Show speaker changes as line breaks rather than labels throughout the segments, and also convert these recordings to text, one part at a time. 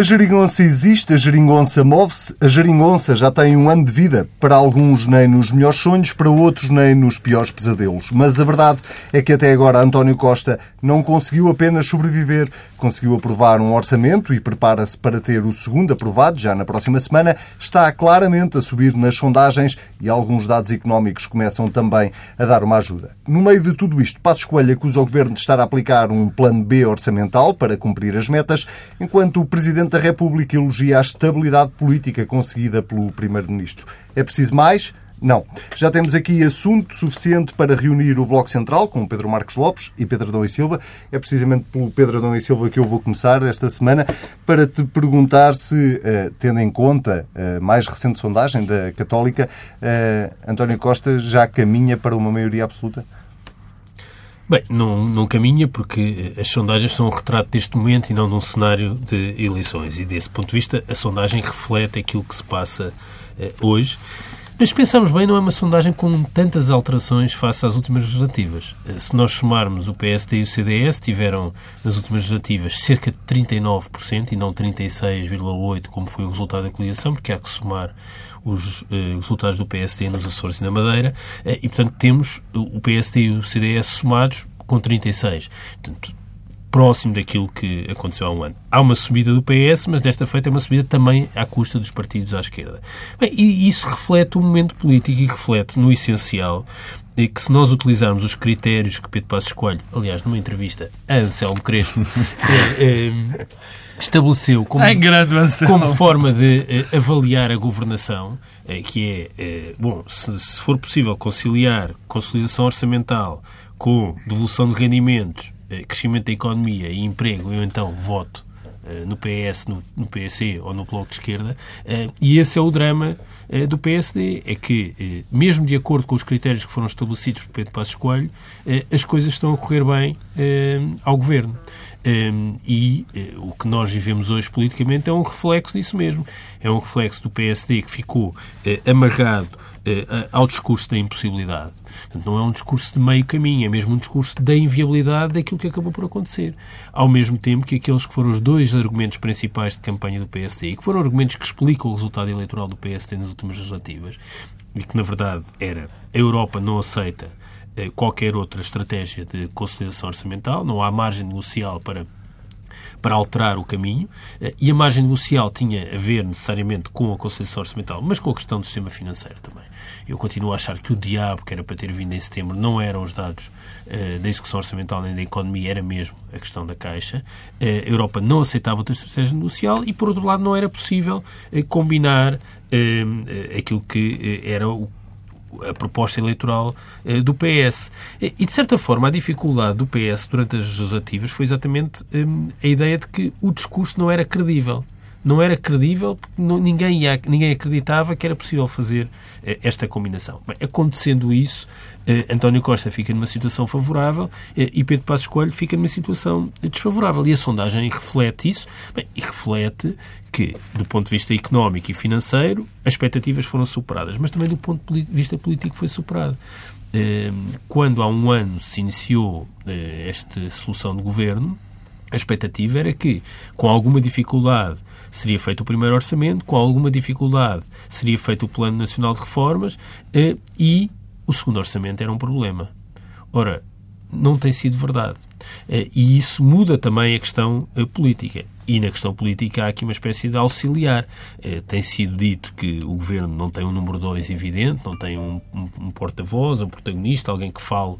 A geringonça existe, a geringonça move-se, a geringonça já tem um ano de vida. Para alguns, nem nos melhores sonhos, para outros, nem nos piores pesadelos. Mas a verdade é que até agora António Costa não conseguiu apenas sobreviver, conseguiu aprovar um orçamento e prepara-se para ter o segundo aprovado já na próxima semana. Está claramente a subir nas sondagens e alguns dados económicos começam também a dar uma ajuda. No meio de tudo isto, Passos Coelho acusa o governo de estar a aplicar um plano B orçamental para cumprir as metas, enquanto o Presidente da República elogia a estabilidade política conseguida pelo Primeiro-Ministro. É preciso mais? Não. Já temos aqui assunto suficiente para reunir o Bloco Central com Pedro Marcos Lopes e Pedro Adão e Silva. É precisamente pelo Pedro Adão e Silva que eu vou começar esta semana para te perguntar se, uh, tendo em conta a mais recente sondagem da Católica, uh, António Costa já caminha para uma maioria absoluta?
Bem, não, não caminha porque as sondagens são um retrato deste momento e não de um cenário de eleições. E desse ponto de vista, a sondagem reflete aquilo que se passa eh, hoje. Mas pensamos bem, não é uma sondagem com tantas alterações face às últimas legislativas. Eh, se nós somarmos o PSD e o CDS, tiveram nas últimas legislativas cerca de 39% e não 36,8% como foi o resultado da coligação, porque há que somar os eh, resultados do PSD nos Açores e na Madeira, eh, e, portanto, temos o PSD e o CDS somados com 36. Portanto, próximo daquilo que aconteceu há um ano. Há uma subida do PS, mas desta feita é uma subida também à custa dos partidos à esquerda. Bem, e isso reflete o momento político e reflete, no essencial, eh, que se nós utilizarmos os critérios que Pedro Passos Coelho, aliás, numa entrevista a Anselmo Crespo, é, é, estabeleceu como, como forma de uh, avaliar a governação, que é, bom, se, se, for possível conciliar consolidação orçamental com devolução de rendimentos, crescimento da economia e emprego, eu então voto no PS, no, PSC ou no Bloco de Esquerda, e esse é o drama do PSD, é que, mesmo de acordo com os critérios que foram estabelecidos por Pedro Passos Coelho, as coisas estão a correr bem ao Governo. E uh, o que nós vivemos hoje politicamente é um reflexo disso mesmo. É um reflexo do PSD que ficou uh, amarrado uh, ao discurso da impossibilidade. Não é um discurso de meio caminho, é mesmo um discurso da inviabilidade daquilo que acabou por acontecer. Ao mesmo tempo que aqueles que foram os dois argumentos principais de campanha do PSD e que foram argumentos que explicam o resultado eleitoral do PSD nas últimas legislativas e que, na verdade, era a Europa não aceita eh, qualquer outra estratégia de consolidação orçamental, não há margem negocial para para alterar o caminho, eh, e a margem negocial tinha a ver necessariamente com a consolidação orçamental, mas com a questão do sistema financeiro também. Eu continuo a achar que o diabo que era para ter vindo em setembro não eram os dados uh, da execução orçamental nem da economia, era mesmo a questão da Caixa. Uh, a Europa não aceitava outra estratégia negocial e, por outro lado, não era possível uh, combinar aquilo que era o a proposta eleitoral eh, do PS. E, de certa forma, a dificuldade do PS durante as legislativas foi exatamente hum, a ideia de que o discurso não era credível não era credível porque não, ninguém, ninguém acreditava que era possível fazer eh, esta combinação. Bem, acontecendo isso, eh, António Costa fica numa situação favorável eh, e Pedro Passos Coelho fica numa situação desfavorável. E a sondagem reflete isso bem, e reflete que, do ponto de vista económico e financeiro, as expectativas foram superadas, mas também do ponto de vista político foi superado. Eh, quando há um ano se iniciou eh, esta solução de governo, a expectativa era que, com alguma dificuldade, seria feito o primeiro orçamento, com alguma dificuldade, seria feito o Plano Nacional de Reformas eh, e o segundo orçamento era um problema. Ora, não tem sido verdade. Eh, e isso muda também a questão eh, política. E na questão política há aqui uma espécie de auxiliar. Tem sido dito que o governo não tem um número dois evidente, não tem um, porta-voz, um protagonista, alguém que fale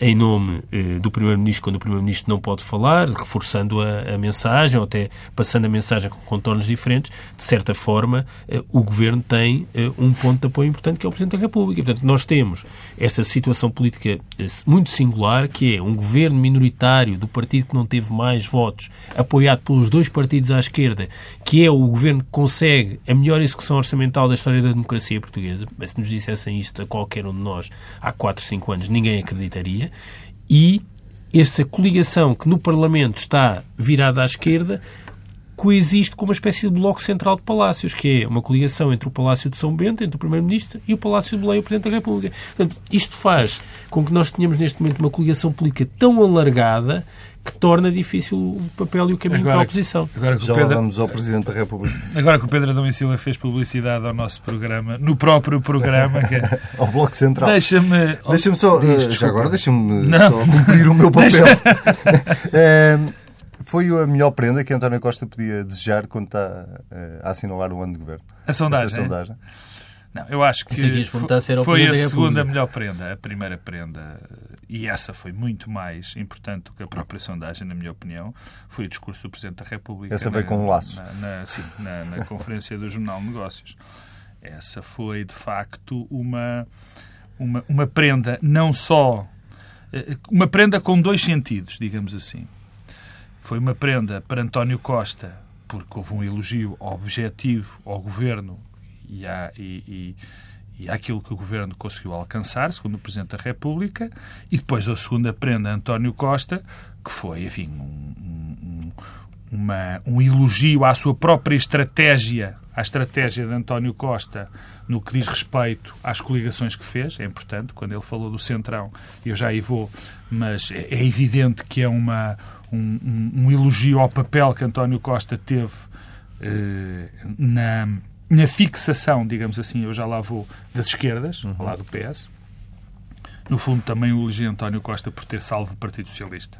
em nome eh, do Primeiro-Ministro quando o Primeiro-Ministro não pode falar, reforçando a, a, mensagem ou até passando a mensagem com contornos diferentes, de certa forma, eh, o Governo tem eh, um ponto de apoio importante que é o Presidente da República. Portanto, nós temos esta situação política muito singular, que é um Governo minoritário do partido que não teve mais votos, apoiado pelos dois partidos à esquerda, que é o Governo que consegue a melhor execução orçamental da história da democracia portuguesa. Mas se nos dissessem isto a qualquer um de nós há 4, 5 anos, ninguém acreditaria e essa coligação que no Parlamento está virada à esquerda coexiste com uma espécie de bloco central de palácios, que é uma coligação entre o Palácio de São Bento, entre o Primeiro-Ministro, e o Palácio de Belém, o Presidente da República. Portanto, isto faz com que nós tenhamos neste momento uma coligação política tão alargada que torna difícil o papel e o caminho agora, para a oposição.
Agora que Já Pedro, vamos ao Presidente da República.
Agora que o Pedro Adão e Silva fez publicidade ao nosso programa, no próprio programa... Que... É-
ao Bloco Central.
Deixa-me...
Deixa-me só... Diz, já agora deixa-me só cumprir o meu papel. é, foi a melhor prenda que António Costa podia desejar quando está eh, a assinalar o ano de governo.
A sondagem. A sondagem. Não, eu acho que foi, foi a segunda melhor prenda, a primeira prenda, e essa foi muito mais importante do que a própria sondagem, na minha opinião, foi o discurso do Presidente da República.
Essa veio com um laço.
Na, na, sim, na, na conferência do Jornal Negócios. Essa foi, de facto, uma, uma, uma prenda não só... Eh, uma prenda com dois sentidos, digamos assim. Foi uma prenda para António Costa, porque houve um elogio objetivo ao governo e, há, e, e, e àquilo que o Governo conseguiu alcançar, segundo o Presidente da República, e depois a segunda prenda, António Costa, que foi, enfim, um, um, uma, um elogio à sua própria estratégia, à estratégia de António Costa no que diz respeito às coligações que fez. É importante, quando ele falou do Centrão, eu já aí vou, mas é, é evidente que é uma, um, um, elogio ao papel que António Costa teve eh, na na fixação, digamos assim, eu já lá vou, das esquerdas, uhum. lado do PS. No fundo, também o elogio António Costa por ter salvo o Partido Socialista.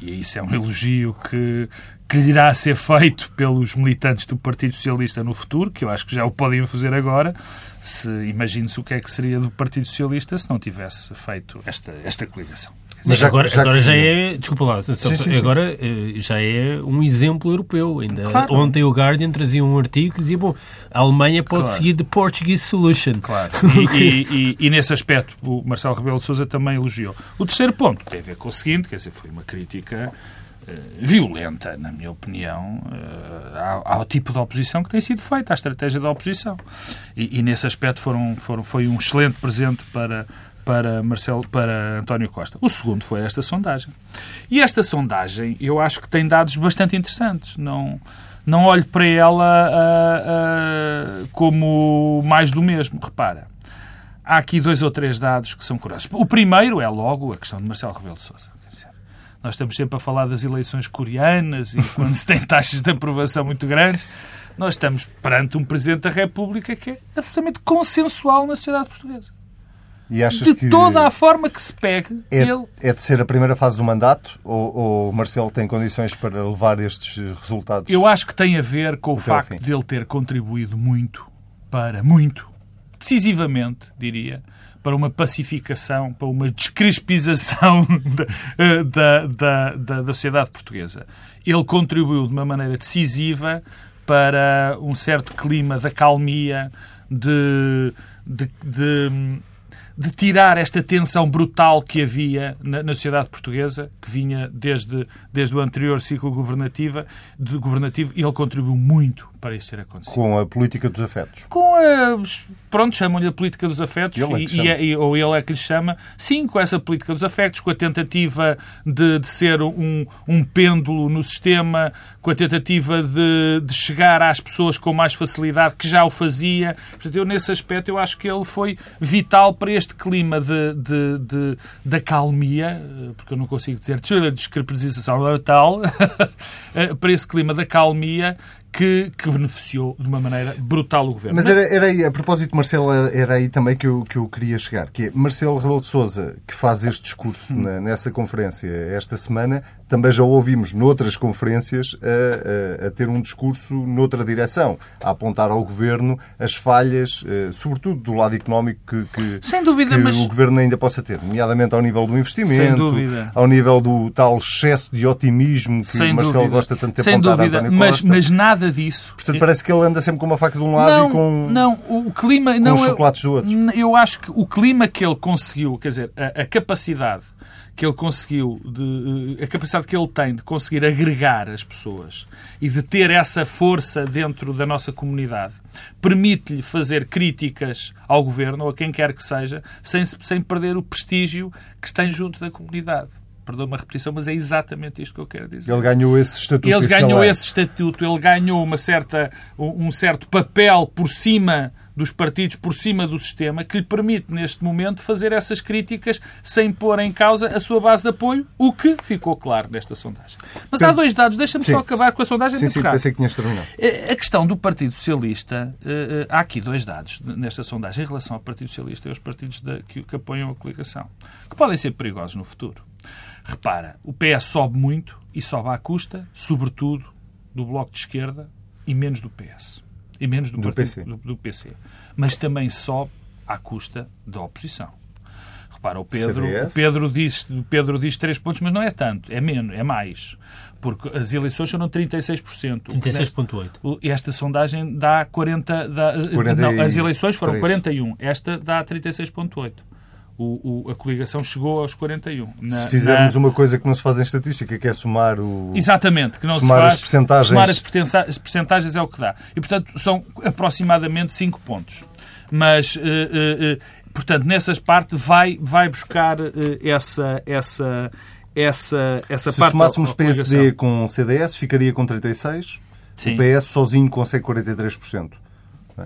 E isso é um elogio que, que lhe irá ser feito pelos militantes do Partido Socialista no futuro, que eu acho que já o podem fazer agora. Se Imagine-se o que é que seria do Partido Socialista se não tivesse feito esta, esta coligação.
Mas já, agora, já, agora já é. Desculpa lá, sim, sim, sim. agora eh, já é um exemplo europeu. Ainda claro. Ontem o Guardian trazia um artigo que dizia: bom, a Alemanha pode claro. seguir the Portuguese solution.
Claro. E, e, e, e, nesse aspecto o Marcelo Rebelo de Souza também elogiou. O terceiro ponto tem a ver com o seguinte: quer dizer, foi uma crítica. Uh, violenta, na minha opinião, uh, ao, ao, tipo de oposição que tem sido feita, à estratégia da oposição. E, nesse aspecto foram, foram, foi um excelente presente para, para, Marcelo, para António Costa. O segundo foi esta sondagem. E esta sondagem eu acho que tem dados bastante interessantes. Não, não olho para ela uh, uh, como mais do mesmo. Repara, há aqui dois ou três dados que são curiosos. O primeiro é logo a questão de Marcelo Rebelo de Sousa. Nós estamos sempre a falar das eleições coreanas e quando se tem taxas de aprovação muito grandes, nós estamos perante um Presidente da República que é absolutamente consensual na sociedade portuguesa.
De
toda a forma que se pegue.
É, ele... é de ser a primeira fase do mandato ou, ou Marcelo tem condições para levar estes resultados?
Eu acho que tem a ver com o facto de ele ter contribuído muito para, muito, decisivamente, diria, para uma pacificação, para uma descrespização da, da, da, da sociedade portuguesa. Ele contribuiu de uma maneira decisiva para um certo clima de acalmia, de, de, de de tirar esta tensão brutal que havia na, na, sociedade portuguesa, que vinha desde, desde o anterior ciclo governativo, de, governativo, e ele contribuiu muito para isso ter acontecido.
Com a política dos afetos.
Com a. Pronto, chamam-lhe a política dos afetos, ele é e, e, é, ou ele é que lhe chama. Sim, com essa política dos afetos, com a tentativa de, de ser um, um pêndulo no sistema, com a tentativa de, de chegar às pessoas com mais facilidade, que já o fazia. Portanto, eu, nesse aspecto, eu acho que ele foi vital para este clima de, de, de, de acalmia, porque eu não consigo dizer descrepização tal, para esse clima da calmia que, que, beneficiou de uma maneira brutal o governo.
Mas era, era aí, a propósito de Marcelo, era, era, aí também que eu, que eu queria chegar, que é Marcelo Rebelo de Sousa, que faz este discurso hum. na, nessa conferência esta semana, também já ouvimos noutras conferências a, a, a, ter um discurso noutra direção, a apontar ao governo as falhas, eh, sobretudo do lado económico, que, que,
Sem dúvida,
que
mas...
o governo ainda possa ter, nomeadamente ao nível do investimento, ao nível do tal excesso de otimismo que Sem Marcelo dúvida. gosta tanto de
Sem
apontar
dúvida.
a António
mas,
Costa.
Mas nada disso.
Portanto, parece que ele anda sempre com uma faca de um lado
não,
e com,
não, o clima,
com
não,
os chocolates do outro.
Eu acho que o clima que ele conseguiu, quer dizer, a, a capacidade que ele conseguiu, de, eh, a capacidade que ele tem de conseguir agregar as pessoas e de ter essa força dentro da nossa comunidade, permite-lhe fazer críticas ao governo ou a quem quer que seja, sem, sem perder o prestígio que tem junto da comunidade. Perdoa uma repetição, mas é exatamente isto que eu quero dizer.
Ele ganhou esse estatuto.
Ele ganhou esse estatuto, ele ganhou uma certa, um certo papel por cima dos partidos por cima do sistema que lhe permite, neste momento, fazer essas críticas sem pôr em causa a sua base de apoio, o que ficou claro nesta sondagem. Mas há dois dados, deixa-me só acabar com a sondagem.
Sim, sim, rápido. pensei que tinhas terminado.
Eh, a questão do Partido Socialista, eh, eh, há aqui dois dados nesta sondagem em relação ao Partido Socialista e aos partidos que, que apoiam a coligação, que podem ser perigosos no futuro. Repara, o PS sobe muito e sobe à custa, sobretudo, do Bloco de Esquerda e menos do PS e menos do,
do,
partido,
PC.
Do, do, PC. Mas também sobe à custa da oposição. Repara, o Pedro, o Pedro, diz, o Pedro diz 3 pontos, mas não é tanto, é menos, é mais. Porque as eleições foram 36%.
36,8%.
Esta sondagem dá 40%. Dá, 40 não, as eleições foram 41%. Esta dá 36,8%. O, o, a coligação chegou aos 41.
Na, se fizermos na... uma coisa que não se faz em estatística, que é somar o.
Exatamente, que não
somar
se faz.
As percentagens.
Somar as percentagens é o que dá. E, portanto, são aproximadamente 5 pontos. Mas, uh, uh, uh, portanto, nessas partes vai, vai buscar essa. essa essa, essa
se
parte
somássemos PSD com CDS, ficaria com 36%. Sim. O PS sozinho consegue 43%.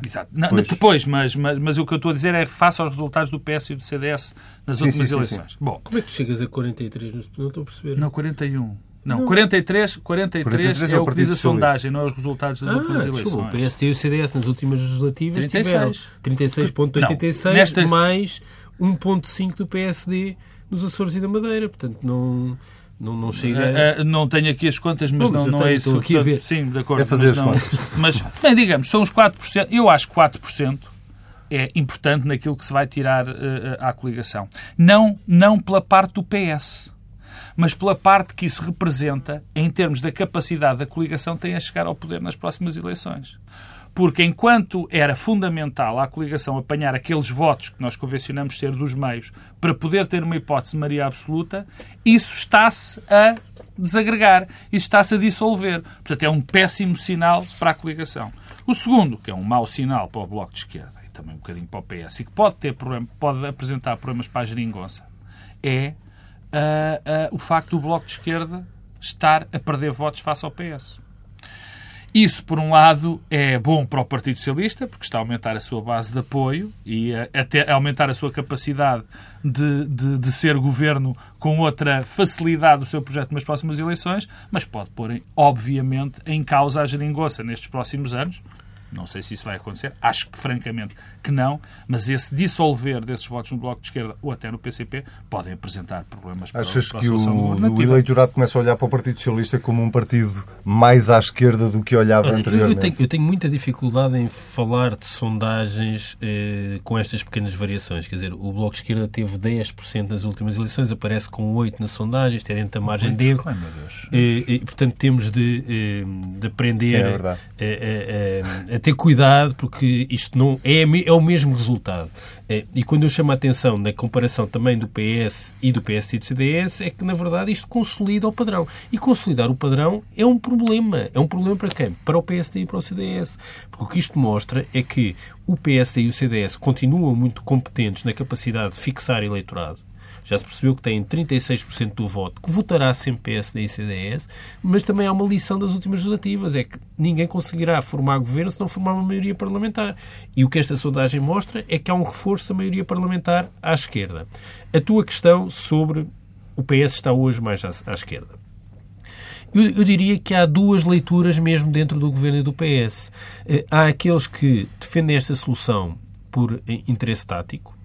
Exato. Não, pois. Depois, mas, mas, mas, o que eu estou a dizer é face aos resultados do PS e do CDS nas sim, últimas sim, eleições. Sim,
Bom, Como é que tu chegas a 43? Não estou a perceber.
Não, 41. Não, não. 43, 43, 43 é, o que diz a sondagem, não é os resultados das ah, últimas eleições.
O PS e o CDS nas últimas legislativas 36. tiveram 36,86 mais 1,5 do PSD nos Açores e da Madeira. Portanto, não... Não, não chega.
Uh, uh, não tenho aqui as contas, mas não, não
tenho,
é isso.
Aqui portanto, a ver.
Sim, de acordo.
É fazer
mas,
as
não,
contas.
mas, bem, digamos, são os 4%. Eu acho que 4% é importante naquilo que se vai tirar uh, à coligação. Não, não pela parte do PS, mas pela parte que isso representa em termos da capacidade da coligação tem a chegar ao poder nas próximas eleições porque enquanto era fundamental à coligação apanhar aqueles votos que nós convencionamos ser dos meios para poder ter uma hipótese de maioria absoluta, isso está-se a desagregar, isso está-se a dissolver. Portanto, é um péssimo sinal para a coligação. O segundo, que é um mau sinal para o Bloco de Esquerda e também um bocadinho para o PS, e que pode, ter problema, pode apresentar problemas para a geringonça, é uh, uh, o facto do Bloco de Esquerda estar a perder votos face ao PS. Isso, por um lado, é bom para o Partido Socialista, porque está a aumentar a sua base de apoio e a, até a aumentar a sua capacidade de, de, de, ser governo com outra facilidade do seu projeto nas próximas eleições, mas pode pôr, obviamente, em causa a geringonça nestes próximos anos, não sei se isso vai acontecer, acho que francamente que não, mas esse dissolver desses votos no Bloco de Esquerda ou até no PCP podem apresentar problemas para,
Achas
para a
que o, o eleitorado começa a olhar para o Partido Socialista como um partido mais à esquerda do que olhava anteriormente?
Eu tenho, eu tenho muita dificuldade em falar de sondagens eh, com estas pequenas variações. Quer dizer, o Bloco de Esquerda teve 10% nas últimas eleições, aparece com 8% nas sondagens, está dentro da margem de erro. Eh, e, portanto, temos de, eh, de aprender
Sim, é
a, a, a a ter cuidado, porque isto não é, é o mesmo resultado. É, e quando eu chamo a atenção na comparação também do PS e do PSD e do CDS, é que, na verdade, isto consolida o padrão. E consolidar o padrão é um problema. É um problema para quem? Para o PSD e para o CDS. Porque o que isto mostra é que o PSD e o CDS continuam muito competentes na capacidade de fixar eleitorado já se percebeu que têm 36% do voto, que votará sempre PSD e CDS, mas também há uma lição das últimas legislativas, é que ninguém conseguirá formar governo se não formar uma maioria parlamentar. E o que esta sondagem mostra é que há um reforço da maioria parlamentar à esquerda. A tua questão sobre o PS está hoje mais à, à esquerda. Eu, eu, diria que há duas leituras mesmo dentro do governo e do PS. Eh, há aqueles que defendem esta solução por interesse tático,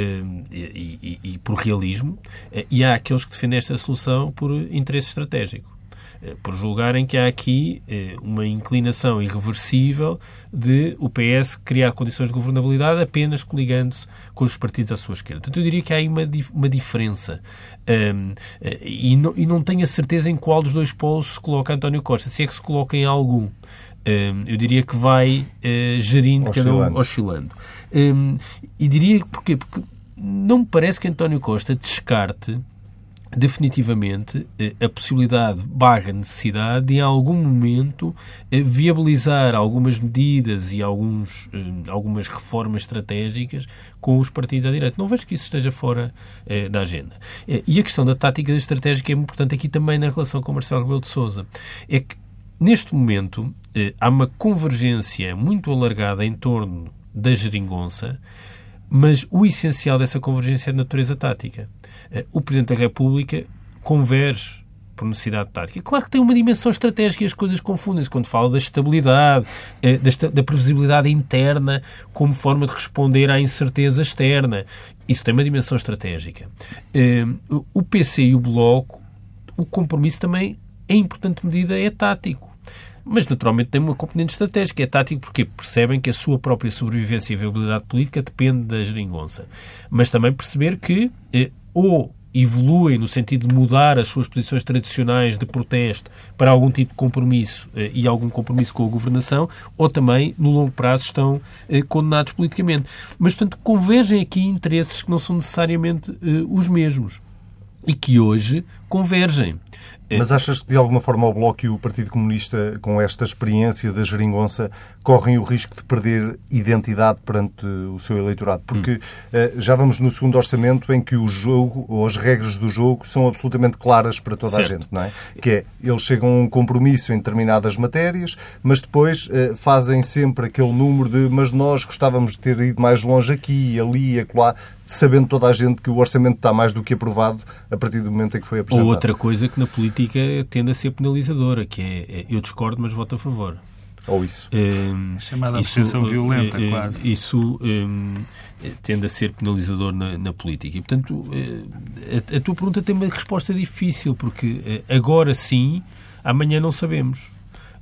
e, e, e, por realismo, eh, e há aqueles que defendem esta solução por interesse estratégico. Eh, por julgarem que há aqui eh, uma inclinação irreversível de o PS criar condições de governabilidade apenas coligando-se com os partidos à sua esquerda. Portanto, eu diria que há aí uma, uma diferença. Um, e, não, e não tenho a certeza em qual dos dois polos se coloca António Costa, se é que se coloca em algum. Um, eu diria que vai uh, gerindo,
oscilando.
cada um oscilando. Um, e diria porquê? Porque não me parece que António Costa descarte definitivamente a possibilidade barra necessidade de, em algum momento, viabilizar algumas medidas e alguns, algumas reformas estratégicas com os partidos à direita. Não vejo que isso esteja fora da agenda. E a questão da tática da estratégica é importante aqui também na relação com Marcelo Rebelo de Sousa. É que, neste momento, há uma convergência muito alargada em torno da geringonça, mas o essencial dessa convergência é de natureza tática. Eh, o Presidente da República converge por necessidade tática. Claro que tem uma dimensão estratégica e as coisas confundem-se quando fala da estabilidade, eh, da previsibilidade interna como forma de responder à incerteza externa. Isso tem uma dimensão estratégica. Eh, o PC e o Bloco, o compromisso também, em importante medida, é tático mas naturalmente tem uma componente estratégica. É tático porque percebem que a sua própria sobrevivência e viabilidade política depende da geringonça. Mas também perceber que eh, ou evoluem no sentido de mudar as suas posições tradicionais de protesto para algum tipo de compromisso eh, e algum compromisso com a governação, ou também, no longo prazo, estão eh, condenados politicamente. Mas, portanto, convergem aqui interesses que não são necessariamente eh, os mesmos e que hoje convergem.
É. Mas achas que, de alguma forma, o Bloco e o Partido Comunista, com esta experiência da geringonça, correm o risco de perder identidade perante o seu eleitorado? Porque hum. já vamos no segundo orçamento em que o jogo, ou as regras do jogo, são absolutamente claras para toda certo. a gente, não é? Que é, eles chegam a um compromisso em determinadas matérias, mas depois uh, fazem sempre aquele número de mas nós gostávamos de ter ido mais longe aqui, ali, acolá sabendo toda a gente que o orçamento está mais do que aprovado a partir do momento em que foi apresentado.
Ou outra coisa que na política tende a ser penalizadora, que é, é eu discordo, mas voto a favor.
Ou isso.
Um, Chamada abstenção violenta,
é,
quase.
Isso um, tende a ser penalizador na, na política. E, portanto, a, a, tua pergunta tem uma resposta difícil, porque agora sim, amanhã não sabemos.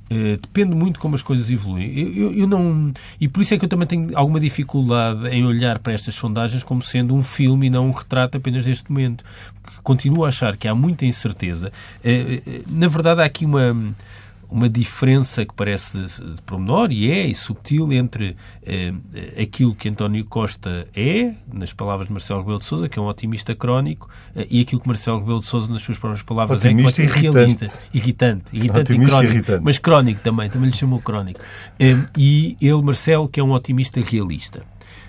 Uh, depende muito como as coisas evoluem. Eu, eu, eu, não e por isso é que eu também tenho alguma dificuldade em olhar para estas sondagens como sendo um filme e não um retrato apenas deste momento. Continuo a achar que há muita incerteza. Uh, na verdade, há aqui uma uma diferença que parece de, promenor, e é, e subtil, entre eh, aquilo que António Costa é, nas palavras de Marcelo Rebelo de Sousa, que é um otimista crónico, eh, e aquilo que Marcelo Rebelo de Sousa, nas suas próprias palavras,
otimista
é,
que é realista.
Irritante. Irritante e crónico. Irritante. Mas crónico também, também lhe chamou crónico. Eh, e ele, Marcelo, que é um otimista realista.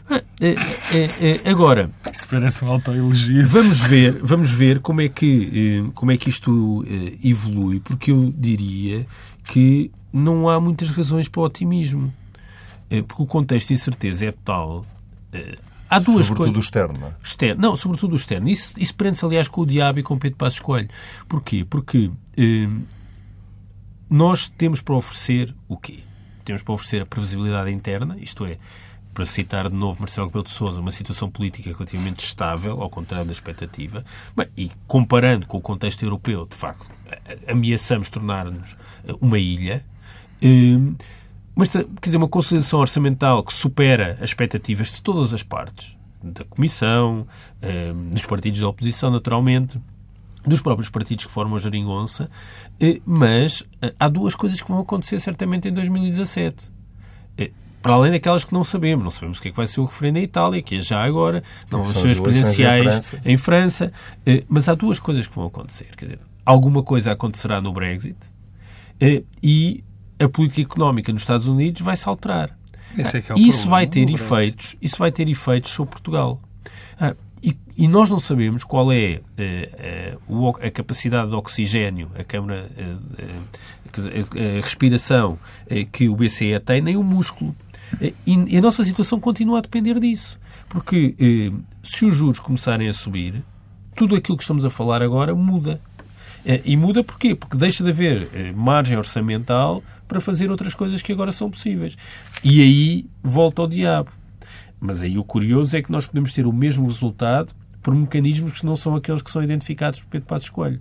Ah, é, é, é, agora,
isso parece um autoelogio.
Vamos ver, vamos ver como é que eh, como é que isto eh, evolui, porque eu diria que não há muitas razões para o otimismo, eh, porque o contexto de incerteza é tal. Há duas
sobretudo
coisas.
externo, é?
Externo. Não, sobretudo o externo. Isso, isso prende-se, aliás, com o diabo e com o Pedro Passos Coelho. Porquê? Porque nós temos para oferecer o quê? Temos para oferecer a previsibilidade interna, isto é, para citar de novo Marcelo Rebelo de Sousa, uma situação política relativamente estável, ao contrário da expectativa, Bem, e comparando com o contexto europeu, de facto, ameaçamos tornar-nos eh, uma ilha, hum, mas, quer dizer, uma consolidação orçamental que supera as expectativas de todas as partes, da Comissão, hum, dos partidos da oposição, naturalmente, dos próprios partidos que formam a geringonça, eh, mas eh, há duas coisas que vão acontecer certamente em 2017 para além daquelas que não sabemos. Não sabemos o que é que vai ser o referendo em Itália, que é já agora, não vão ser as presidenciais em França. em França. Eh, mas há duas coisas que vão acontecer. Quer dizer, alguma coisa acontecerá no Brexit eh, e a política económica nos Estados Unidos vai se alterar.
É é
isso vai ter efeitos, isso vai ter efeitos sobre Portugal. Ah, e, e, nós não sabemos qual é uh, uh, a capacidade de oxigênio, a câmara, uh, a respiração que o BCE tem, nem o músculo. E a nossa situação continua a depender disso. Porque se os juros começarem a subir, tudo aquilo que estamos a falar agora muda. E muda porquê? Porque deixa de haver margem orçamental para fazer outras coisas que agora são possíveis. E aí volta ao diabo. Mas aí o curioso é que nós podemos ter o mesmo resultado por mecanismos que não são aqueles que são identificados por Pedro Passos Coelho.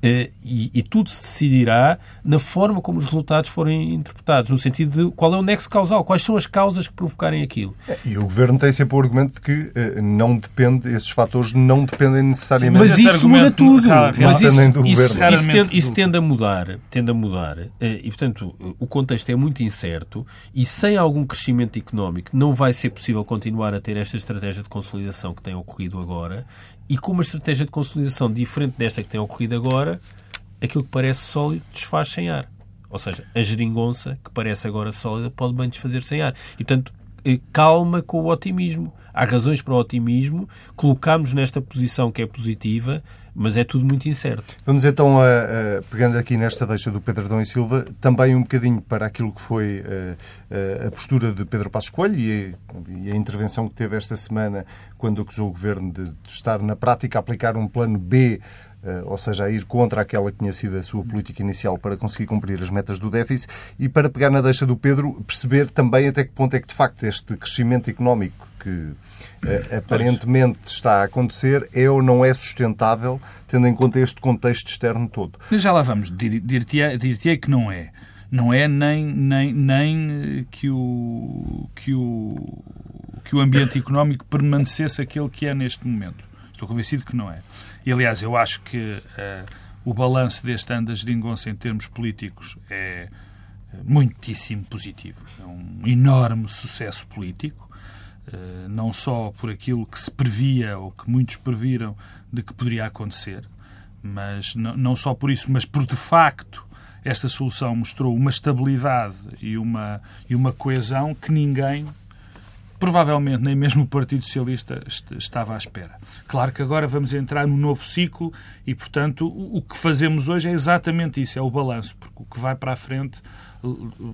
Eh, e, e, tudo se decidirá na forma como os resultados forem interpretados, no sentido de qual é o nexo causal, quais são as causas que provocarem aquilo.
É, e o Governo tem sempre o argumento de que uh, não depende, esses fatores não dependem necessariamente...
Sim, mas isso muda tudo. mas isso, do isso, governo. Isso, tende, isso tende a mudar, tende a mudar, uh, e portanto o contexto é muito incerto e sem algum crescimento económico não vai ser possível continuar a ter esta estratégia de consolidação que tem ocorrido agora e com uma estratégia de consolidação diferente desta que tem ocorrido agora, aquilo que parece sólido desfaz sem ar. Ou seja, a geringonça, que parece agora sólida, pode bem desfazer sem ar. E, portanto, eh, calma com o otimismo. Há razões para o otimismo, colocamos nesta posição que é positiva, mas é tudo muito incerto.
Vamos então, a, a, pegando aqui nesta deixa do Pedro Adão e Silva, também um bocadinho para aquilo que foi a, a postura de Pedro Passos Coelho e, e a, intervenção que teve esta semana quando acusou o Governo de, de estar na prática a aplicar um plano B eh, ou seja, a ir contra aquela que tinha sido a sua política inicial para conseguir cumprir as metas do déficit e para pegar na deixa do Pedro, perceber também até que ponto é que, de facto, este crescimento económico que eh, aparentemente está a acontecer é ou não é sustentável, tendo em conta este contexto externo todo.
Já lá vamos, dir-te-ei dir que não é. Não é nem, nem, nem eh, que, o, que, o, que o ambiente económico permanecesse aquele que é neste momento. Estou convencido que não é. E, aliás, eu acho que uh, o balanço deste ano da geringonça em termos políticos é muitíssimo positivo. É um enorme sucesso político, não só por aquilo que se previa ou que muitos previram de que poderia acontecer, mas não só por isso, mas por de facto esta solução mostrou uma estabilidade e uma, e uma coesão que ninguém provavelmente nem mesmo o Partido Socialista estava à espera. Claro que agora vamos entrar num novo ciclo e, portanto, o que fazemos hoje é exatamente isso, é o balanço, porque o que vai para a frente,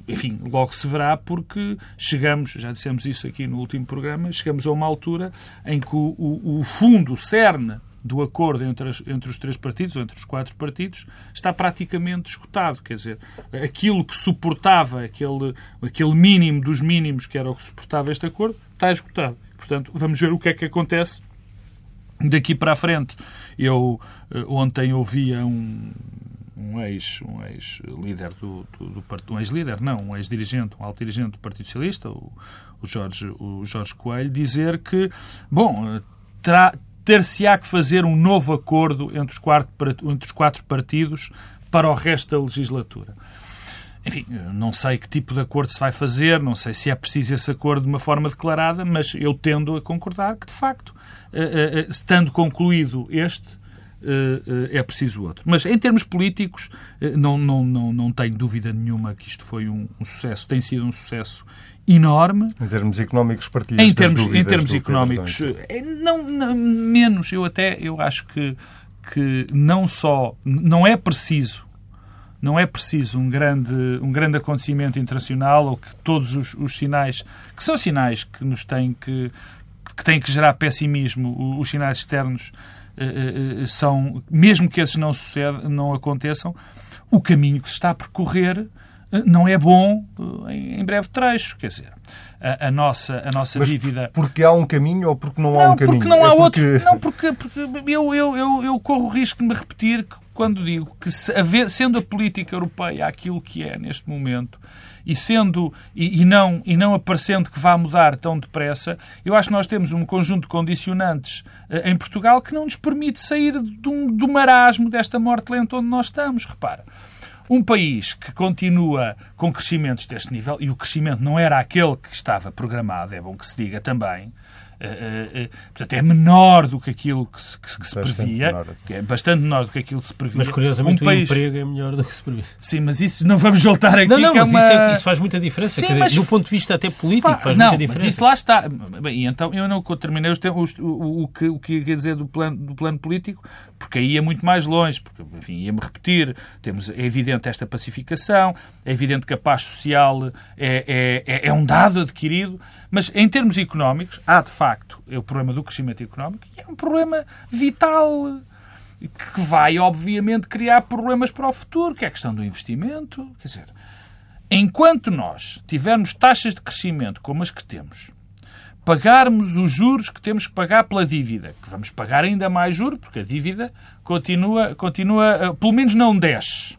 enfim, logo se verá, porque chegamos, já dissemos isso aqui no último programa, chegamos a uma altura em que o, o, o fundo, o cerne do acordo entre, as, entre os três partidos, ou entre os quatro partidos, está praticamente esgotado. Quer dizer, aquilo que suportava, aquele, aquele mínimo dos mínimos que era o que suportava este acordo, está esgotado. Portanto, vamos ver o que é que acontece daqui para a frente. Eu eh, ontem ouvia um, um ex um ex líder do, do, do um ex líder não um ex dirigente um alto dirigente do Partido Socialista o, o Jorge o Jorge Coelho dizer que bom terá ter-se-á que fazer um novo acordo entre os, quatro, entre os quatro partidos para o resto da legislatura. Enfim, não sei que tipo de acordo se vai fazer, não sei se é preciso esse acordo de uma forma declarada, mas eu tendo a concordar que, de facto, eh, eh, eh, estando concluído este, é preciso outro. Mas em termos políticos, não, não, não, não tenho dúvida nenhuma que isto foi um, um sucesso, tem sido um sucesso enorme.
Em termos económicos, partilhas
em termos, em termos económicos, eh, não, não, menos. Eu até eu acho que, que não só não é preciso não é preciso um grande, um grande acontecimento internacional ou que todos os, os sinais, que são sinais que nos têm que, que têm que gerar pessimismo, os sinais externos eh, eh, são, mesmo que esses não, suceda, não aconteçam, o caminho que se está a percorrer não é bom eh, em breve trecho. Quer dizer, a, a nossa, a nossa
Mas
dívida.
Porque há um caminho ou porque não, não há um caminho?
Porque não há é porque... outro. Não, porque, porque eu, eu, eu, eu corro o risco de me repetir quando digo que, sendo a política europeia aquilo que é neste momento, e sendo e, e, não e não aparecendo que vá mudar tão depressa, eu acho que nós temos um conjunto de condicionantes uh, em Portugal que não nos permite sair do, do marasmo desta morte lenta onde nós estamos. Repara, um país que continua com crescimentos deste nível, e o crescimento não era aquele que estava programado, é bom que se diga também, Uh, uh, portanto, é menor do que aquilo que se, que, que se previa, menor. que é bastante menor do que aquilo que se previa.
Mas, curiosamente, um país... o emprego é melhor do que se previa.
Sim, mas isso não vamos voltar aqui.
Não, não,
mas
é uma... isso, é, isso, faz muita diferença. Sim, mas... do ponto de vista até político, Fa... faz
não,
muita diferença.
Mas isso lá está. Bem, então eu não terminei os, os, o, o, que, o que ia dizer do plano, do plano político, porque aí é muito mais longe, porque, enfim, ia-me repetir. Temos, é evidente esta pacificação, é evidente que a paz social é, é, é, é um dado adquirido, mas em termos económicos, há de facto o problema do crescimento económico e é um problema vital que vai, obviamente, criar problemas para o futuro, que é a questão do investimento. Quer dizer, enquanto nós tivermos taxas de crescimento como as que temos, pagarmos os juros que temos que pagar pela dívida, que vamos pagar ainda mais juros, porque a dívida continua, continua eh, pelo menos não desce.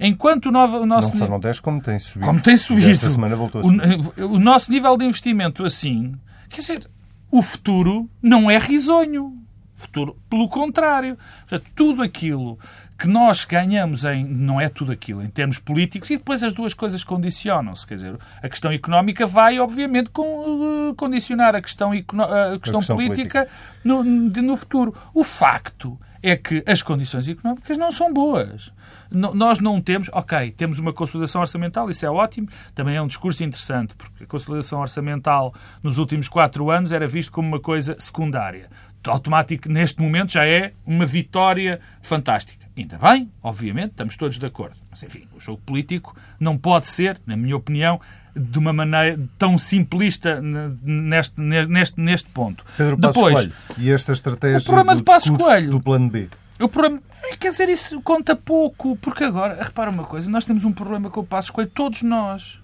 Enquanto o, novo, o nosso...
Não só não desce, como tem subido.
Como tem subido.
Esta semana voltou a subir.
O, o nosso nível de investimento assim, quer dizer, o futuro não é risonho. O futuro, pelo contrário. Portanto, tudo aquilo que nós ganhamos em. Não é tudo aquilo, em termos políticos, e depois as duas coisas condicionam-se. Quer dizer, a questão económica vai, obviamente, com, condicionar a questão, a questão, a questão política, política. No, no futuro. O facto é que as condições económicas não são boas. nós não temos, ok, temos uma consolidação orçamental, isso é ótimo, também é um discurso interessante, porque a consolidação orçamental nos últimos quatro anos era visto como uma coisa secundária. Automático, neste momento, já é uma vitória fantástica. Ainda bem, obviamente, estamos todos de acordo. Mas, enfim, o jogo político não pode ser, na minha opinião, de uma maneira tão simplista neste, neste, neste ponto.
Pedro Depois, Coelho, e esta estratégia o problema do, de Coelho, do plano B?
O problema, quer dizer, isso conta pouco, porque agora, repara uma coisa, nós temos um problema com o Passos Coelho, todos nós,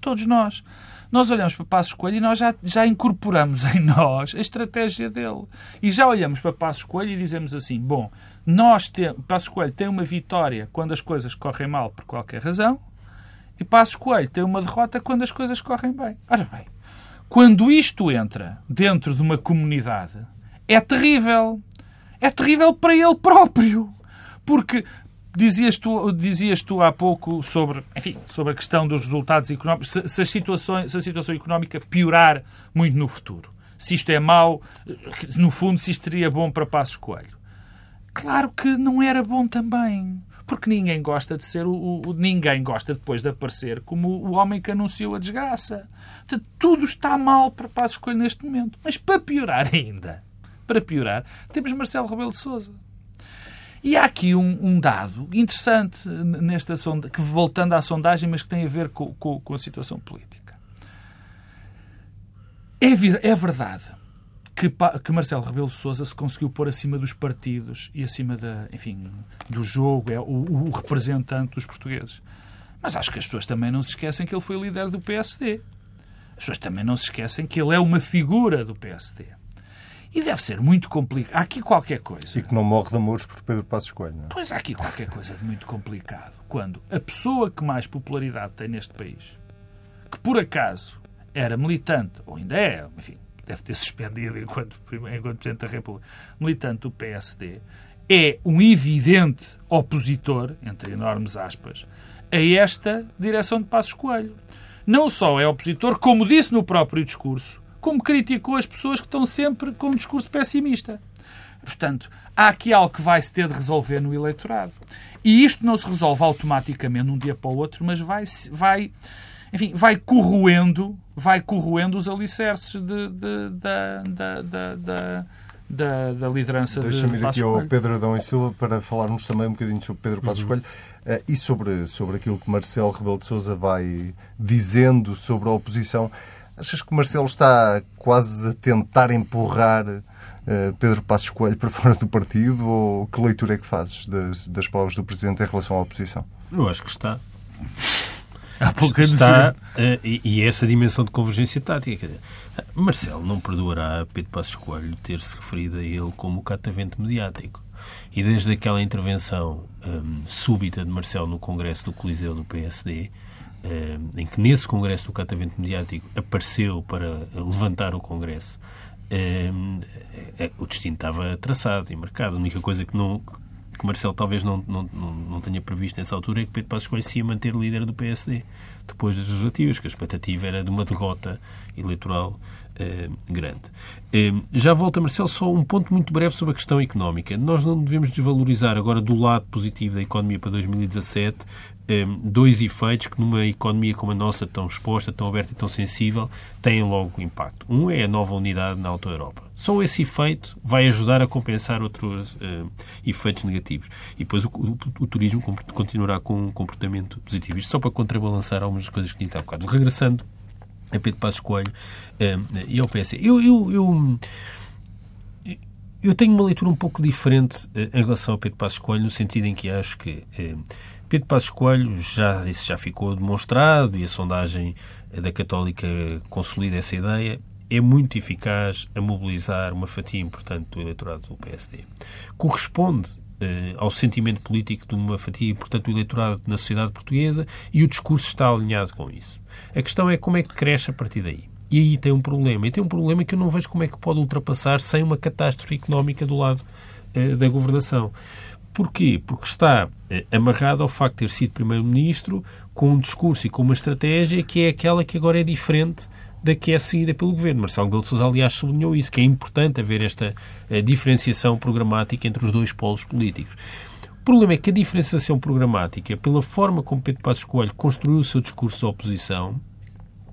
todos nós. Nós olhamos para Passos Coelho e nós já, já incorporamos em nós a estratégia dele. E já olhamos para Passos Coelho e dizemos assim, bom, nós temos, Passos Coelho tem uma vitória quando as coisas correm mal por qualquer razão, e Passos Coelho tem uma derrota quando as coisas correm bem. Ora bem, quando isto entra dentro de uma comunidade, é terrível. É terrível para ele próprio. Porque dizias tu, dizias tu há pouco sobre, enfim, sobre a questão dos resultados económicos, se, se, a situação, se a situação económica piorar muito no futuro. Se isto é mau, no fundo, se isto seria bom para Passos Coelho. Claro que não era bom também porque ninguém gosta de ser o, o, ninguém gosta depois de aparecer como o homem que anunciou a desgraça. Portanto, tudo está mal para Passos Coelho neste momento. Mas para piorar ainda, para piorar, temos Marcelo Rebelo de Sousa. E há aqui um, um dado interessante nesta sondagem, que voltando à sondagem, mas que tem a ver com, com, com a situação política. É, é verdade que, que Marcelo Rebelo de Sousa se conseguiu pôr acima dos partidos e acima da, enfim, do jogo, é o, o, representante dos portugueses. Mas acho que as pessoas também não se esquecem que ele foi líder do PSD. As pessoas também não se esquecem que ele é uma figura do PSD. E deve ser muito complicado. Há aqui qualquer coisa.
E que não morre de amores por Pedro Passos Coelho. Não é?
Pois há aqui qualquer coisa de muito complicado. Quando a pessoa que mais popularidade tem neste país, que por acaso era militante, ou ainda é, enfim, deve ter suspendido enquanto, enquanto Presidente da República, militante do PSD, é um evidente opositor, entre enormes aspas, a esta direção de Passos Coelho. Não só é opositor, como disse no próprio discurso, como criticou as pessoas que estão sempre com um discurso pessimista. Portanto, há aqui algo que vai se ter de resolver no eleitorado. E isto não se resolve automaticamente de um dia para o outro, mas vai, vai enfim, vai corroendo, vai corroendo os alicerces de, de, da, da, da liderança
Deixa-me ir aqui ao Pedro Adão e Silva para falarmos também um bocadinho sobre Pedro Passos uhum. Coelho uh, e sobre, sobre aquilo que Marcelo Rebelo de Sousa vai dizendo sobre a oposição. Achas que Marcelo está quase a tentar empurrar uh, Pedro Passos Coelho para fora do partido ou que leitura é que fazes das, das palavras do Presidente em relação à oposição?
Eu acho que está. Há pouco está, uh, e, e, essa dimensão de convergência tática. Marcelo não perdoará a Pedro Passos Coelho ter-se referido a ele como o catavento mediático. E desde aquela intervenção um, súbita de Marcelo no Congresso do Coliseu do PSD, um, em que nesse Congresso do catavento mediático apareceu para levantar o Congresso, um, é, o destino estava traçado e marcado. A única coisa que não, que Marcelo talvez não, não, não tenha previsto nessa altura é que Pedro Passos Coelho se ia manter líder do PSD depois das legislativas, que a expectativa era de uma derrota eleitoral eh, grande. Eh, já volta, Marcelo, só um ponto muito breve sobre a questão económica. Nós não devemos desvalorizar agora do lado positivo da economia para 2017 Ehm, dois efeitos que numa economia como a nossa, tão exposta, tão aberta e tão sensível, têm logo impacto. Um é a nova unidade na Auto Europa. Só esse efeito vai ajudar a compensar outros uh, efeitos negativos. E depois o, o, o, turismo continuará com um comportamento positivo. Isto só para contrabalançar algumas coisas que tinha há bocado. Regressando a Pedro Passos Coelho uh, e ao PS. Eu, eu, eu, eu, tenho uma leitura um pouco diferente uh, em relação a Pedro Passos Coelho, no sentido em que acho que Pedro Passos Coelho, já, isso já ficou demonstrado e a sondagem da Católica consolida essa ideia, é muito eficaz a mobilizar uma fatia importante do eleitorado do PSD. Corresponde eh, ao sentimento político de uma fatia importante do eleitorado na sociedade portuguesa e o discurso está alinhado com isso. A questão é como é que cresce a partir daí. E aí tem um problema. E tem um problema que eu não vejo como é que pode ultrapassar sem uma catástrofe económica do lado eh, da governação Porquê? Porque está eh, amarrado ao facto de ter sido Primeiro-Ministro com um discurso e com uma estratégia que é aquela que agora é diferente da que é seguida pelo Governo. Marcelo Rebelo Sousa, aliás, sublinhou isso, que é importante haver esta eh, diferenciação programática entre os dois polos políticos. O problema é que a diferenciação programática, pela forma como Pedro Passos Coelho construiu o seu discurso de oposição,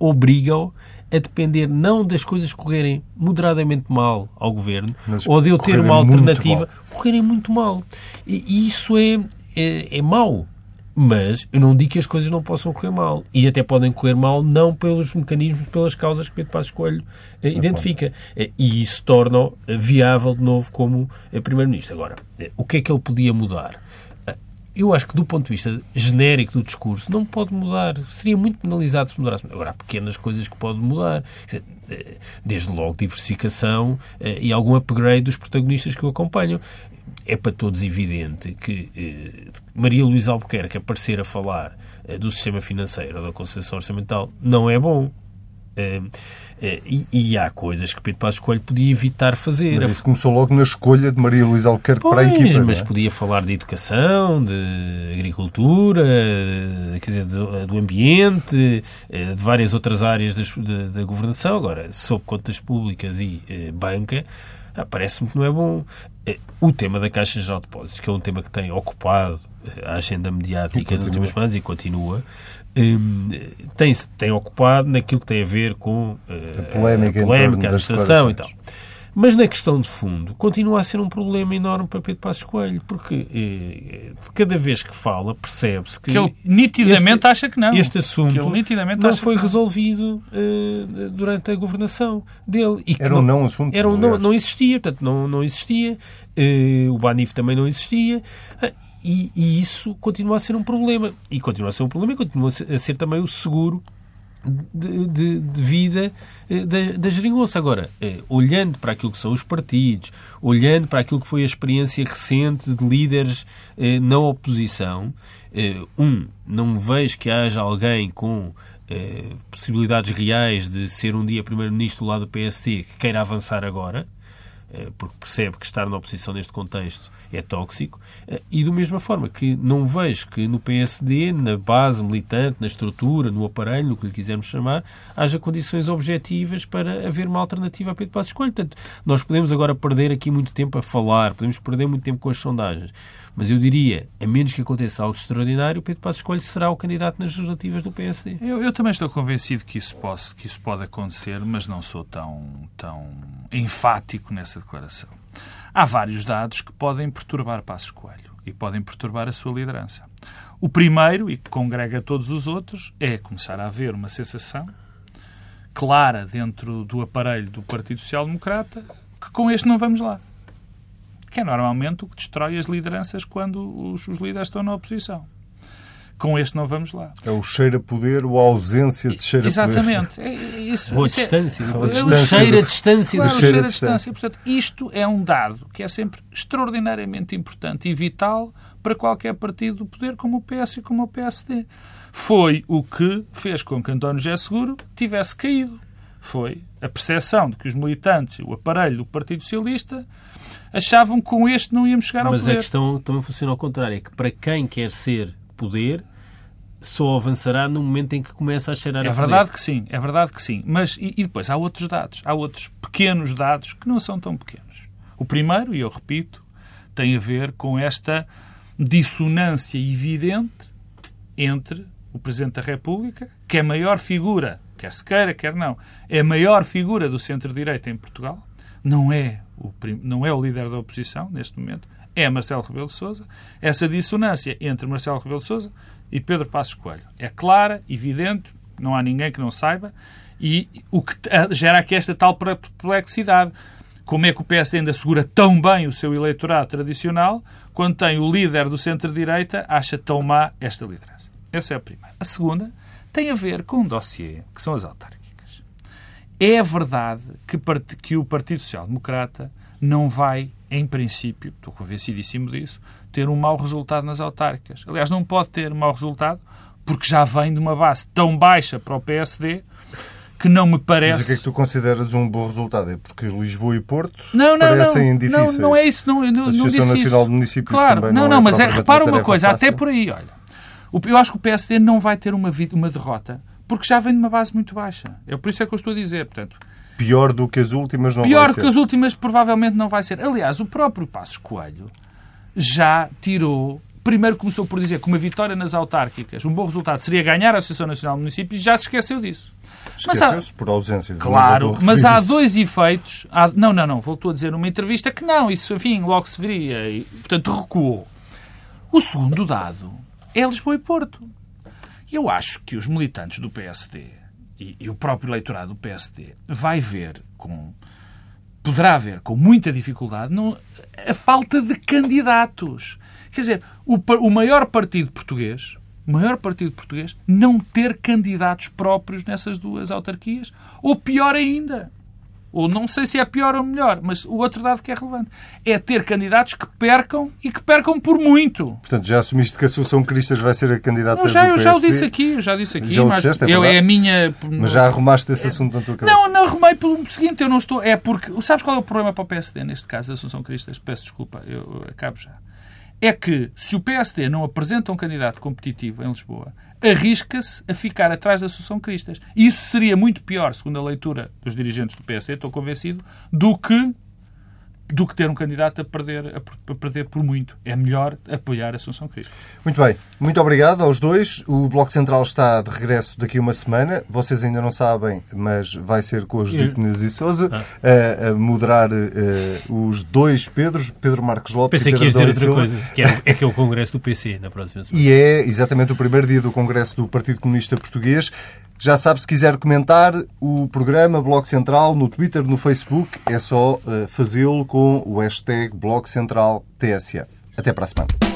obriga-o a depender não das coisas correrem moderadamente mal ao governo
Mas
ou de eu ter uma
muito
alternativa, correrem muito mal. E, e isso é, é, é mau. Mas eu não digo que as coisas não possam correr mal. E até podem correr mal não pelos mecanismos, pelas causas que Pedro Passos Coelho eh, identifica. Eh, E isso torna-o eh, viável de novo como eh, Primeiro-Ministro. Agora, eh, o que é que ele podia mudar? Eu acho que, do ponto de vista genérico do discurso, não pode mudar. Seria muito penalizado se mudasse. Agora, há pequenas coisas que pode mudar. Eh, Desde logo, diversificação eh, e algum upgrade dos protagonistas que o acompanham. É para todos evidente que eh, Maria Luísa Albuquerque aparecer a falar do sistema financeiro ou da concessão orçamental não é bom. Eh, eh, e, e há coisas que Pedro Passos Coelho podia evitar fazer.
Mas isso começou logo na escolha de Maria Luísa Albuquerque para a equipa.
mas
é?
podia falar de educação, de agricultura, quer dizer, do, do ambiente, eh, de várias outras áreas da governação. Agora, sob contas públicas e eh, banca, ah, parece-me que não é bom. Eh, O tema da Caixa Geral de Depósitos, que é um tema que tem ocupado eh, a agenda mediática nos
continua.
últimos semanas e continua, hum, tem, tem ocupado naquilo que tem a ver com eh,
A polémica
a, polémica, a administração e tal. Mas na questão de fundo, continua a ser um problema enorme para Pedro Passos Coelho, porque eh, cada vez que fala, percebe-se que,
Que ele nitidamente
este,
acha que não.
este assunto
Que ele nitidamente
não foi
que não.
resolvido eh, durante a governação dele. E que
Era um não assunto.
era um não,
aliás.
não existia, portanto, não, não existia. Eh, o Banif também não existia. Ah, E, e isso continua a ser um problema. E continua a ser um problema e continua a ser, a ser também o seguro de, de- de vida eh, da, da geringonça. Agora, eh, olhando para aquilo que são os partidos, olhando para aquilo que foi a experiência recente de líderes eh, na oposição, um, não vejo que haja alguém com possibilidades reais de ser um dia Primeiro-Ministro do lado do PSD que queira avançar agora, porque percebe que estar na oposição neste contexto é tóxico, eh, e da mesma forma que não vejo que no PSD, na base militante, na estrutura, no aparelho, no que lhe quisermos chamar, haja condições objetivas para haver uma alternativa a Pedro Passos Coelho. Portanto, nós podemos agora perder aqui muito tempo a falar, podemos perder muito tempo com as sondagens, mas eu diria, a menos que aconteça algo extraordinário, Pedro Passos Coelho será o candidato nas legislativas do PSD.
Eu, eu também estou convencido que isso, posso, que isso pode acontecer, mas não sou tão, tão enfático nessa declaração. Há vários dados que podem perturbar Passos Coelho e podem perturbar a sua liderança. O primeiro, e que congrega todos os outros, é começar a haver uma sensação clara dentro do aparelho do Partido Social Democrata que com este não vamos lá. Que é normalmente o que destrói as lideranças quando os, os líderes estão na oposição. Com este não vamos lá.
É o cheiro a poder ou a ausência de cheiro a poder.
Exatamente. É- é isso,
Ou a
é-
distância.
Ou a
o
distância
cheiro a distância.
Claro,
do
o
cheiro a
distância. Portanto, isto é um dado que é sempre extraordinariamente importante e vital para qualquer partido do poder, como o PS e como o PSD. Foi o que fez com que António José Seguro tivesse caído. Foi a percepção de que os militantes e o aparelho do Partido Socialista achavam que com este não íamos chegar ao
Mas a
poder.
questão também funciona ao contrário. É que para quem quer ser poder, só avançará no momento em que começa a cheirar
É
a
verdade
poder.
que sim, é verdade que sim. Mas e, e depois há outros dados, há outros pequenos dados que não são tão pequenos. O primeiro, e eu repito, tem a ver com esta dissonância evidente entre o Presidente da República, que é a maior figura, quer se queira, quer não, é a maior figura do centro-direita em Portugal, não é, o, não é o líder da oposição neste momento, é Marcelo Rebelo de Sousa. Essa dissonância entre Marcelo Rebelo de Sousa e Pedro Passos Coelho é clara, evidente, não há ninguém que não saiba, e o que t- gera aqui esta tal perplexidade. Como é que o PSD ainda segura tão bem o seu eleitorado tradicional quando tem o líder do centro-direita acha tão má esta liderança? Essa é a primeira. A segunda tem a ver com um dossiê, que são as autárquicas. É verdade que, que o Partido Social Democrata não vai, em princípio, estou convencidíssimo disso, ter um mau resultado nas autárquicas. Aliás, não pode ter um mau resultado porque já vem de uma base tão baixa para o PSD que não me
Mas
parece.
o que é que tu consideras um bom resultado? É porque Lisboa e Porto
Não, não,
parecem
não,
difíceis.
não, não é isso, não, não,
A
não
Associação
disse
Nacional
isso.
de Municípios
Claro,
também
não,
não
não,
é
mas é, repara
uma
coisa,
fácil.
até por aí, olha. O- Eu acho que o PSD não vai ter uma, uma derrota, porque já vem de uma base muito baixa. É por isso é que eu estou a dizer, portanto.
Pior do que as últimas não
Pior
vai
que
ser.
as últimas provavelmente não vai ser. Aliás, o próprio Passos Coelho já tirou. Primeiro começou por dizer que uma vitória nas autárquicas, um bom resultado seria ganhar a Associação Nacional de Municípios e já se esqueceu disso. Mas há-
Esqueceu-se por ausência.
Claro, mas há dois efeitos. Há- não, não, não. Voltou a dizer numa entrevista que não, isso, enfim, logo se veria. E, portanto, recuou. O segundo dado é Lisboa e Porto. Eu acho que os militantes do PSD e, e o próprio eleitorado do PSD vai ver com. Poderá ver com muita dificuldade não, a falta de candidatos. Quer dizer, o, o maior partido português, o maior partido português, não ter candidatos próprios nessas duas autarquias, ou pior ainda, ou não sei se é pior ou melhor, mas o outro dado que é relevante é ter candidatos que percam e que percam por muito.
Portanto, já assumiste que a Solução Cristas vai ser a candidata
Eu já,
do
eu já o
PSD,
disse aqui, eu já disse aqui,
Já
mas
disseste, é
eu, é a minha.
Mas já arrumaste esse assunto na tua cabeça.
Não, não arrumei pelo seguinte, eu não estou. É porque. Sabes qual é o problema para o PSD, neste caso, da Assunção Cristas? Peço desculpa, eu acabo já. É que se o PSD não apresenta um candidato competitivo em Lisboa, arrisca-se a ficar atrás da Assunção Cristas. Isso seria muito pior, segundo a leitura dos dirigentes do PSD, estou convencido, do que do que ter um candidato a perder, a, perder por muito. É melhor apoiar a Assunção Cristas.
Muito bem, muito obrigado aos dois. O Bloco Central está de regresso daqui a uma semana. Vocês ainda não sabem, mas vai ser com
Eu-
Nunes e Souza
Ah.
a, a moderar eh, os dois Pedros, Pedro Marcos Lopes
Pensei
e
que
Pedro
ias dizer
Adão e
outra coisa, que é, é que é o Congresso do PC na próxima semana.
E é exatamente o primeiro dia do Congresso do Partido Comunista Português. Já sabe, se quiser comentar o programa Bloco Central no Twitter, no Facebook, é só eh, fazê-lo com o hashtag Bloco Central TSF. Até para a semana.